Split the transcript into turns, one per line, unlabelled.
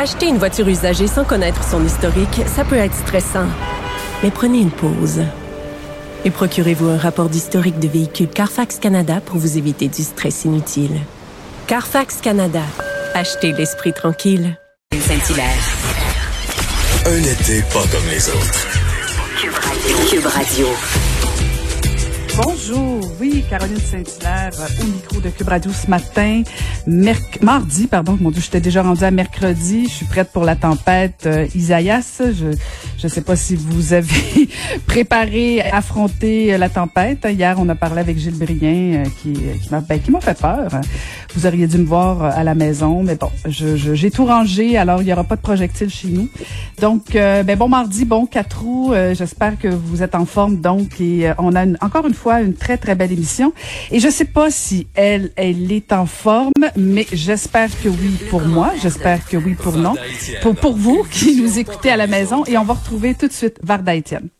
Acheter une voiture usagée sans connaître son historique, ça peut être stressant. Mais prenez une pause. Et procurez-vous un rapport d'historique de véhicule Carfax Canada pour vous éviter du stress inutile. Carfax Canada. Achetez l'esprit tranquille.
Saint-Hilaire.
Un été pas comme les autres.
Cube Radio. Cube Radio.
Bonjour, oui, Caroline Saint-Hilaire euh, au micro de Cube Radio ce matin, merc mardi, pardon, mon Dieu, j'étais déjà rendue à mercredi, je suis prête pour la tempête euh. Je je sais pas si vous avez préparé, affronter euh, la tempête. Hier, on a parlé avec Gilles Brien euh, qui ben, qui m'a fait peur. Vous auriez dû me voir euh, à la maison, mais bon, je j'ai tout rangé, alors il y aura pas de projectiles chez nous. Donc, euh, ben bon mardi, bon quatre roues. J'espère que vous êtes en forme donc et on a une, encore une fois une très, très belle émission. Et je sais pas si elle, elle est en forme, mais j'espère que oui pour moi. J'espère que oui pour non. Pour, pour vous qui nous écoutez à la maison. Et on va retrouver tout de suite Varda Etienne.